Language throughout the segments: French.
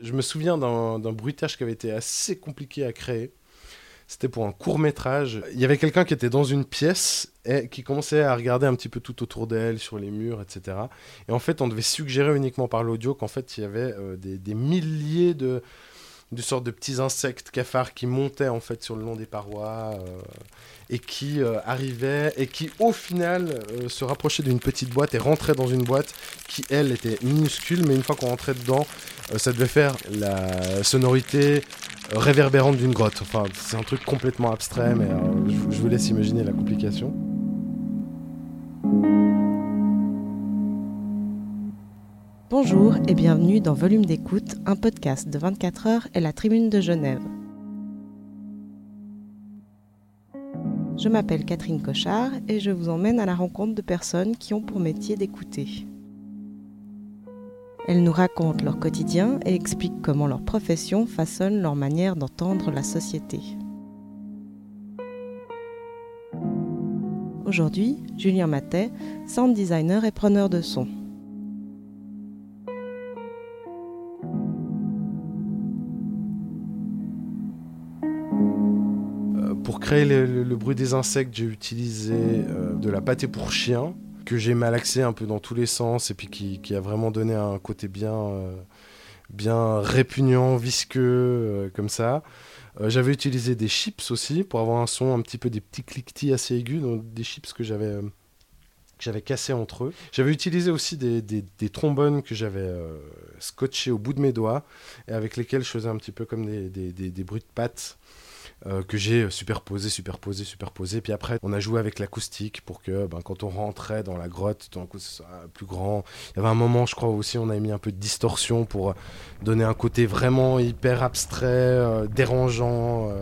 Je me souviens d'un bruitage qui avait été assez compliqué à créer. C'était pour un court métrage. Il y avait quelqu'un qui était dans une pièce et qui commençait à regarder un petit peu tout autour d'elle, sur les murs, etc. Et en fait, on devait suggérer uniquement par l'audio qu'en fait, il y avait euh, des, milliers de, de sortes de petits insectes cafards qui montaient en fait sur le long des parois. Euh, et qui euh, arrivait et qui au final euh, se rapprochait d'une petite boîte et rentrait dans une boîte qui elle était minuscule mais une fois qu'on rentrait dedans ça devait faire la sonorité réverbérante d'une grotte. Enfin c'est un truc complètement abstrait mais je vous laisse imaginer la complication. Bonjour et bienvenue dans Volume d'écoute, un podcast de 24 heures et la Tribune de Genève. Je m'appelle Catherine Cochard et je vous emmène à la rencontre de personnes qui ont pour métier d'écouter. Elles nous racontent leur quotidien et expliquent comment leur profession façonne leur manière d'entendre la société. Aujourd'hui, Julien Matet, sound designer et preneur de son. Créer le, bruit des insectes, j'ai utilisé euh, de la pâté pour chien que j'ai malaxé un peu dans tous les sens et puis qui, a vraiment donné un côté bien, euh, bien répugnant, visqueux, euh, comme ça. j'avais utilisé des chips aussi pour avoir un son un petit peu des petits cliquetis assez aigus, donc des chips que j'avais j'avais cassé entre eux. J'avais utilisé aussi des, trombones que j'avais scotchés au bout de mes doigts et avec lesquels je faisais un petit peu comme des, des bruits de pattes. Euh, que j'ai superposé, superposé, superposé. Puis après, on a joué avec l'acoustique pour que ben, quand on rentrait dans la grotte, tout d'un coup, ce soit plus grand. Il y avait un moment, je crois aussi, on a mis un peu de distorsion pour donner un côté vraiment hyper abstrait, euh, dérangeant.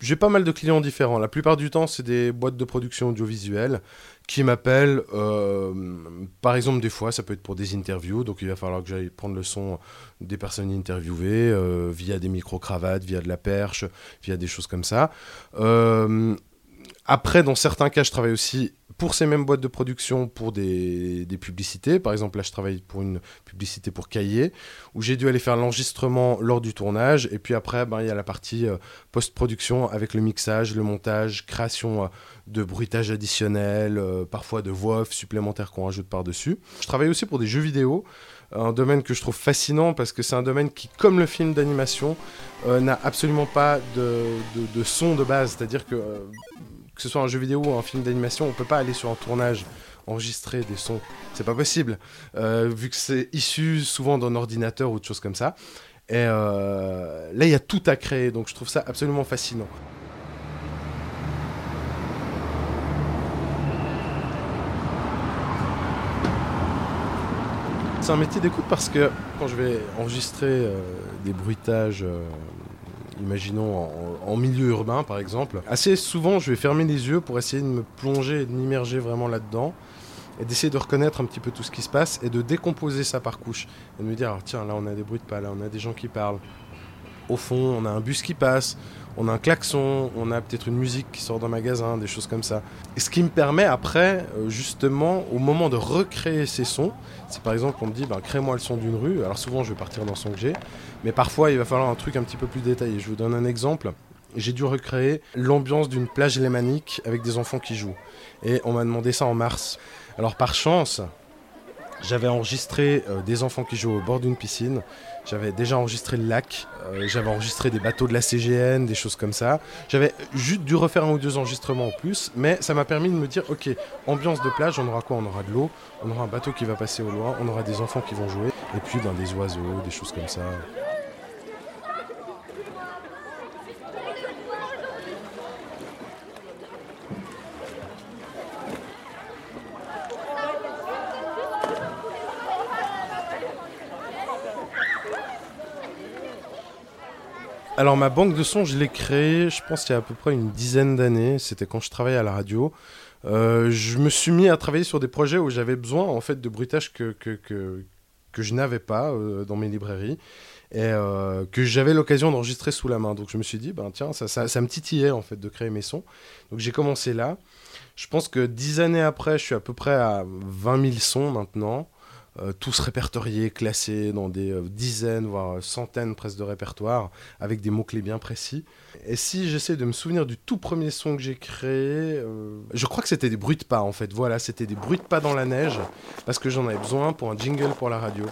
J'ai pas mal de clients différents. La plupart du temps, c'est des boîtes de production audiovisuelle qui m'appellent. Euh, par exemple, des fois, ça peut être pour des interviews. Donc, il va falloir que j'aille prendre le son des personnes interviewées euh, via des micro-cravates, via de la perche, via des choses comme ça. Euh, après, dans certains cas, je travaille aussi pour ces mêmes boîtes de production pour des, publicités. Par exemple, là, je travaille pour une publicité pour Cahier, où j'ai dû aller faire l'enregistrement lors du tournage. Et puis après, ben, il y a la partie euh, post-production avec le mixage, le montage, création euh, de bruitage additionnel, euh, parfois de voix off supplémentaires qu'on rajoute par-dessus. Je travaille aussi pour des jeux vidéo un domaine que je trouve fascinant parce que c'est un domaine qui, comme le film d'animation, n'a absolument pas de, son de base. C'est-à-dire que que ce soit un jeu vidéo ou un film d'animation, on peut pas aller sur un tournage enregistrer des sons. C'est pas possible, euh, vu que c'est issu souvent d'un ordinateur ou de choses comme ça. Et euh, là, il y a tout à créer, donc je trouve ça absolument fascinant. C'est un métier d'écoute parce que quand je vais enregistrer euh, des bruitages imaginons en, milieu urbain par exemple, assez souvent je vais fermer les yeux pour essayer de me plonger et de m'immerger vraiment là-dedans et d'essayer de reconnaître un petit peu tout ce qui se passe et de décomposer ça par couche et de me dire tiens là on a des bruits de pas, là on a des gens qui parlent, au fond on a un bus qui passe, on a un klaxon, on a peut-être une musique qui sort d'un magasin, des choses comme ça. Et ce qui me permet après, euh, justement, au moment de recréer ces sons, c'est par exemple qu'on me dit, ben, crée-moi le son d'une rue. Alors souvent, je vais partir dans son que j'ai, mais parfois, il va falloir un truc un petit peu plus détaillé. Je vous donne un exemple. J'ai dû recréer l'ambiance d'une plage lémanique avec des enfants qui jouent. Et on m'a demandé ça en mars. Alors par chance, j'avais enregistré euh, des enfants qui jouent au bord d'une piscine. J'avais déjà enregistré le lac. Euh, j'avais enregistré des bateaux de la CGN, des choses comme ça. J'avais juste dû refaire un ou deux enregistrements en plus. Mais ça m'a permis de me dire ok, ambiance de plage, on aura quoi? On aura de l'eau, on aura un bateau qui va passer au loin, on aura des enfants qui vont jouer. Et puis ben, des oiseaux, des choses comme ça. Alors ma banque de sons, je l'ai créée, je pense il y a à peu près une dizaine d'années. C'était quand je travaillais à la radio. Euh, je me suis mis à travailler sur des projets où j'avais besoin en fait de bruitage que, que, que, que je n'avais pas euh, dans mes librairies et euh, que j'avais l'occasion d'enregistrer sous la main. Donc je me suis dit, ben tiens, ça, ça, me titillait en fait de créer mes sons. Donc j'ai commencé là. Je pense que dix années après, je suis à peu près à 20 000 sons maintenant. Euh, tous répertoriés, classés dans des euh, dizaines, voire centaines presque de répertoires, avec des mots-clés bien précis. Et si j'essaie de me souvenir du tout premier son que j'ai créé, euh, je crois que c'était des bruits de pas en fait. Voilà, c'était des bruits de pas dans la neige, parce que j'en avais besoin pour un jingle pour la radio.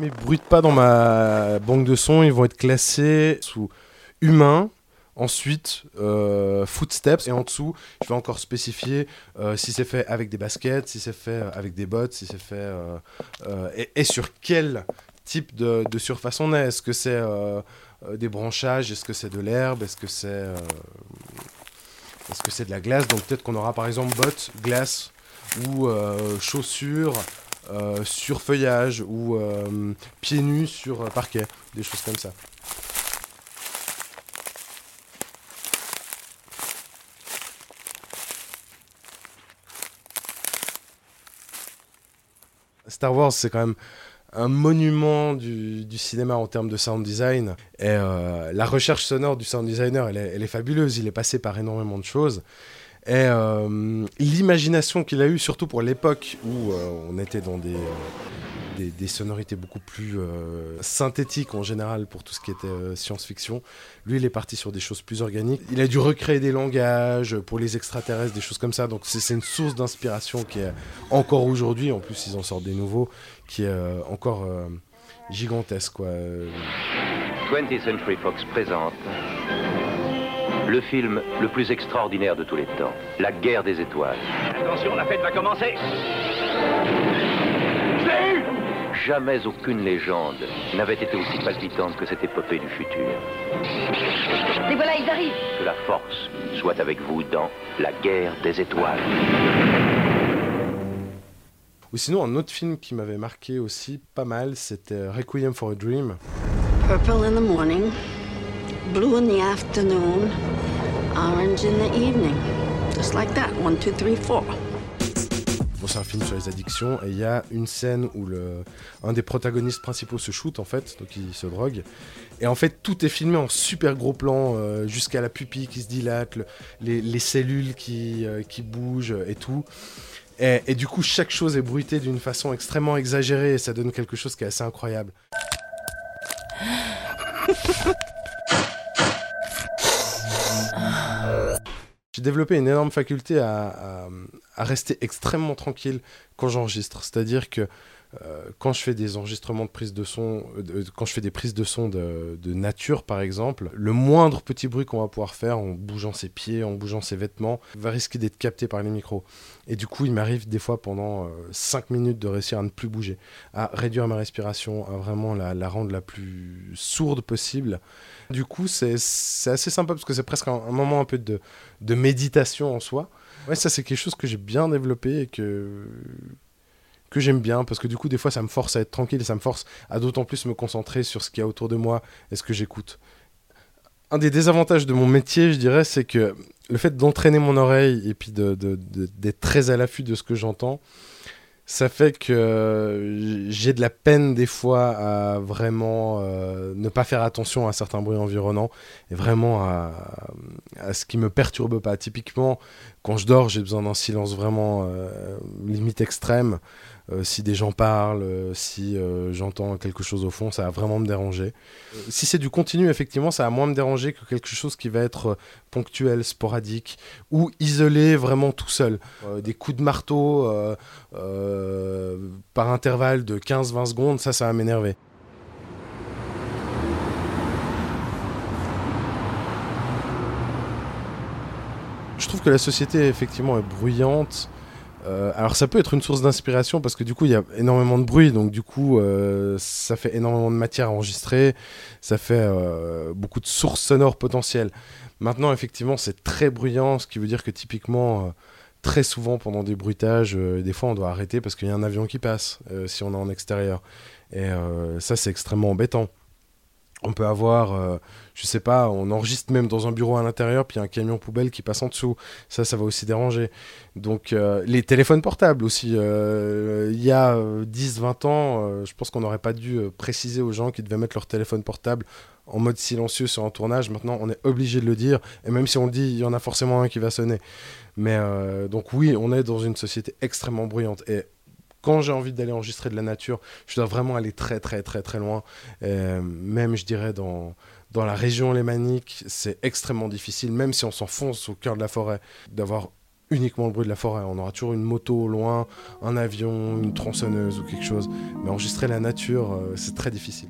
Mes bruits de pas dans ma banque de sons, ils vont être classés sous humain, Ensuite, euh, footsteps, et en dessous, je vais encore spécifier euh, si c'est fait avec des baskets, si c'est fait euh, avec des bottes, si c'est fait. Et, sur quel type de, de surface on est. Est-ce que c'est des branchages? Est-ce que c'est de l'herbe? Est-ce que c'est. Est-ce que c'est de la glace? Donc peut-être qu'on aura par exemple bottes, glace ou chaussures. sur feuillage ou pieds nus sur parquet, des choses comme ça. Star Wars, c'est quand même un monument du, cinéma en termes de sound design. Et euh, la recherche sonore du sound designer, elle est, elle est, fabuleuse. Il est passé par énormément de choses. Et euh, l'imagination qu'il a eue, surtout pour l'époque où euh, on était dans des, des, des, sonorités beaucoup plus euh, synthétiques en général pour tout ce qui était euh, science-fiction. Lui, il est parti sur des choses plus organiques. Il a dû recréer des langages pour les extraterrestres, des choses comme ça. Donc c'est une source d'inspiration qui est encore aujourd'hui, en plus ils en sortent des nouveaux, qui est euh, encore gigantesque. Quoi. 20th Century Fox présente le film le plus extraordinaire de tous les temps, La guerre des étoiles. Attention, la fête va commencer Jamais aucune légende n'avait été aussi palpitante que cette épopée du futur. Et voilà, ils arrivent Que la force soit avec vous dans La guerre des étoiles. Ou sinon, un autre film qui m'avait marqué aussi pas mal, c'était Requiem for a Dream. Purple in the morning, blue in the afternoon, orange in the evening. Just like that. One, two, three, four. Bon, c'est un film sur les addictions et il y a une scène où un des protagonistes principaux se shoot en fait, donc il se drogue. Et en fait, tout est filmé en super gros plan, euh, jusqu'à la pupille qui se dilate, le, les, les, cellules qui, euh, qui bougent et tout. Et, et, du coup, chaque chose est bruitée d'une façon extrêmement exagérée et ça donne quelque chose qui est assez incroyable. J'ai développé une énorme faculté à, à, rester extrêmement tranquille quand j'enregistre. C'est-à-dire que quand je fais des enregistrements de prise de son, euh, quand je fais des prises de son de, nature par exemple, le moindre petit bruit qu'on va pouvoir faire en bougeant ses pieds, en bougeant ses vêtements, va risquer d'être capté par les micros. Et du coup, il m'arrive des fois pendant euh, 5 minutes de réussir à ne plus bouger, à réduire ma respiration, à vraiment la, rendre la plus sourde possible. Du coup, c'est assez sympa parce que c'est presque un, un, moment un peu de, de méditation en soi. Ouais, ça c'est quelque chose que j'ai bien développé et que que j'aime bien parce que du coup des fois ça me force à être tranquille et ça me force à d'autant plus me concentrer sur ce qu'il y a autour de moi et ce que j'écoute. Un des désavantages de mon métier, je dirais, c'est que le fait d'entraîner mon oreille et puis d'être de, de, très à l'affût de ce que j'entends, ça fait que j'ai de la peine des fois à vraiment euh, ne pas faire attention à certains bruits environnants et vraiment à, à, ce qui me perturbe pas. Typiquement, quand je dors, j'ai besoin d'un silence vraiment euh, limite extrême. Euh, si des gens parlent, euh, si j'entends quelque chose au fond, ça va vraiment me déranger. Si c'est du continu, effectivement, ça va moins me déranger que quelque chose qui va être ponctuel, sporadique ou isolé vraiment tout seul. des coups de marteau par intervalle de 15-20 secondes, ça, ça va m'énerver. Je trouve que la société effectivement est bruyante. Euh, alors ça peut être une source d'inspiration parce que du coup il y a énormément de bruit, donc du coup euh, ça fait énormément de matière à enregistrer, ça fait euh, beaucoup de sources sonores potentielles. Maintenant effectivement c'est très bruyant, ce qui veut dire que typiquement très souvent pendant des bruitages, des fois on doit arrêter parce qu'il y a un avion qui passe si on est en extérieur. Et ça, c'est extrêmement embêtant. On peut avoir, euh, je sais pas, on enregistre même dans un bureau à l'intérieur, puis y a un camion poubelle qui passe en dessous. Ça, ça va aussi déranger. Donc, euh, les téléphones portables aussi. Euh, il y a 10-20 ans, je pense qu'on n'aurait pas dû préciser aux gens qui devaient mettre leur téléphone portable en mode silencieux sur un tournage. Maintenant, on est obligé de le dire. Et même si on le dit, il y en a forcément un qui va sonner. Mais donc, oui, on est dans une société extrêmement bruyante. Et quand j'ai envie d'aller enregistrer de la nature, je dois vraiment aller très très très très loin. Euh, même, je dirais, dans, dans la région lémanique, c'est extrêmement difficile, même si on s'enfonce au cœur de la forêt, d'avoir uniquement le bruit de la forêt. On aura toujours une moto au loin, un avion, une tronçonneuse ou quelque chose. Mais enregistrer la nature, euh, c'est très difficile.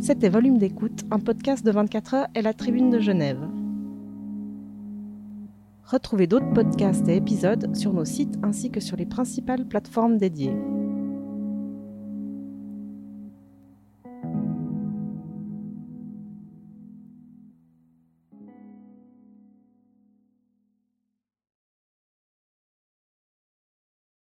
C'était Volume d'écoute, un podcast de 24 heures et la Tribune de Genève. Retrouvez d'autres podcasts et épisodes sur nos sites ainsi que sur les principales plateformes dédiées.